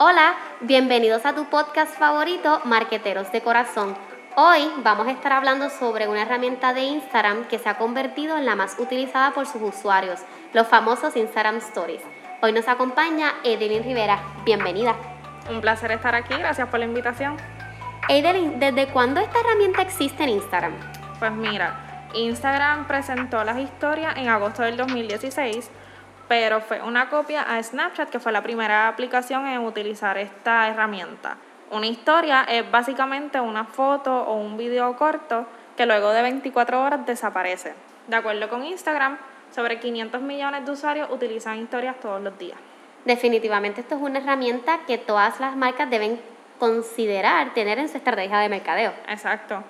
Hola, bienvenidos a tu podcast favorito, Marqueteros de Corazón. Hoy vamos a estar hablando sobre una herramienta de Instagram que se ha convertido en la más utilizada por sus usuarios, los famosos Instagram Stories. Hoy nos acompaña Edelyn Rivera. Bienvenida. Un placer estar aquí, gracias por la invitación. Edelyn, ¿desde cuándo esta herramienta existe en Instagram? Pues mira, Instagram presentó las historias en agosto del 2016 pero fue una copia a Snapchat, que fue la primera aplicación en utilizar esta herramienta. Una historia es básicamente una foto o un video corto que luego de 24 horas desaparece. De acuerdo con Instagram, sobre 500 millones de usuarios utilizan historias todos los días. Definitivamente esto es una herramienta que todas las marcas deben considerar tener en su estrategia de mercadeo. Exacto.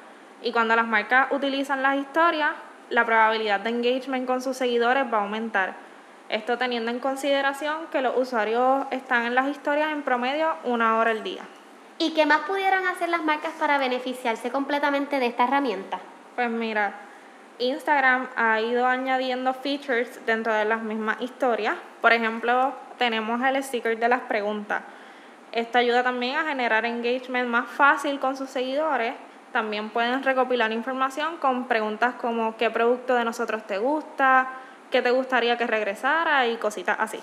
Y cuando las marcas utilizan las historias, la probabilidad de engagement con sus seguidores va a aumentar esto teniendo en consideración que los usuarios están en las historias en promedio una hora al día. ¿Y qué más pudieran hacer las marcas para beneficiarse completamente de esta herramienta? Pues mira, Instagram ha ido añadiendo features dentro de las mismas historias. Por ejemplo, tenemos el sticker de las preguntas. Esto ayuda también a generar engagement más fácil con sus seguidores. También pueden recopilar información con preguntas como qué producto de nosotros te gusta, qué te gustaría que regresara y cositas así.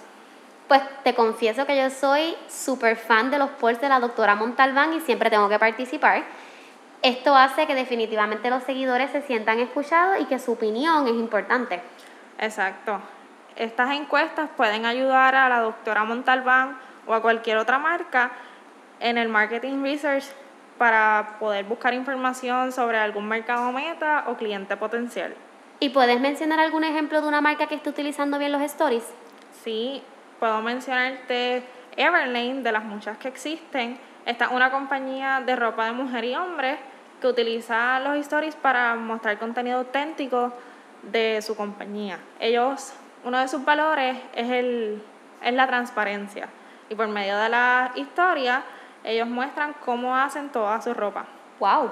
Pues te confieso que yo soy súper fan de los polls de la doctora Montalbán y siempre tengo que participar. Esto hace que definitivamente los seguidores se sientan escuchados y que su opinión es importante. Exacto. Estas encuestas pueden ayudar a la doctora Montalbán o a cualquier otra marca en el marketing research para poder buscar información sobre algún mercado meta o cliente potencial. ¿Y puedes mencionar algún ejemplo de una marca que esté utilizando bien los stories? Sí, puedo mencionarte Everlane, de las muchas que existen. Esta es una compañía de ropa de mujer y hombre que utiliza los stories para mostrar contenido auténtico de su compañía. Ellos, uno de sus valores es, el, es la transparencia. Y por medio de la historia, ellos muestran cómo hacen toda su ropa. ¡Wow!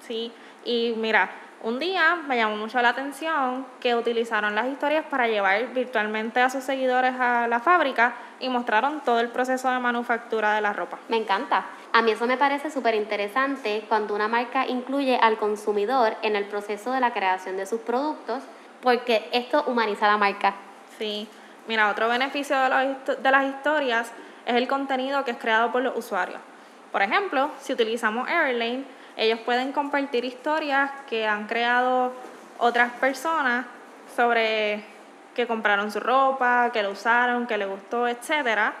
Sí, y mira, un día me llamó mucho la atención que utilizaron las historias para llevar virtualmente a sus seguidores a la fábrica y mostraron todo el proceso de manufactura de la ropa. Me encanta. A mí eso me parece súper interesante cuando una marca incluye al consumidor en el proceso de la creación de sus productos, porque esto humaniza la marca. Sí. Mira, otro beneficio de, de las historias es el contenido que es creado por los usuarios. Por ejemplo, si utilizamos Airlane, ellos pueden compartir historias que han creado otras personas sobre que compraron su ropa, que lo usaron, que les gustó, etcétera.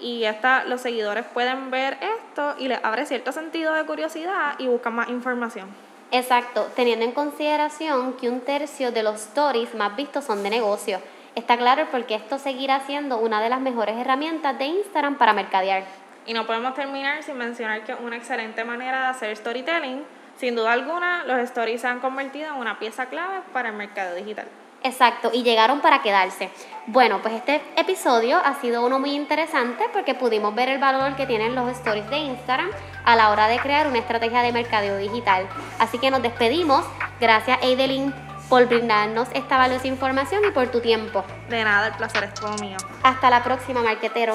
Y esta, los seguidores pueden ver esto y les abre cierto sentido de curiosidad y buscan más información. Exacto, teniendo en consideración que un tercio de los stories más vistos son de negocio. Está claro porque esto seguirá siendo una de las mejores herramientas de Instagram para mercadear. Y no podemos terminar sin mencionar que una excelente manera de hacer storytelling. Sin duda alguna, los stories se han convertido en una pieza clave para el mercado digital. Exacto, y llegaron para quedarse. Bueno, pues este episodio ha sido uno muy interesante porque pudimos ver el valor que tienen los stories de Instagram a la hora de crear una estrategia de mercadeo digital. Así que nos despedimos. Gracias, Eidelin, por brindarnos esta valiosa información y por tu tiempo. De nada, el placer es todo mío. Hasta la próxima, marquetero.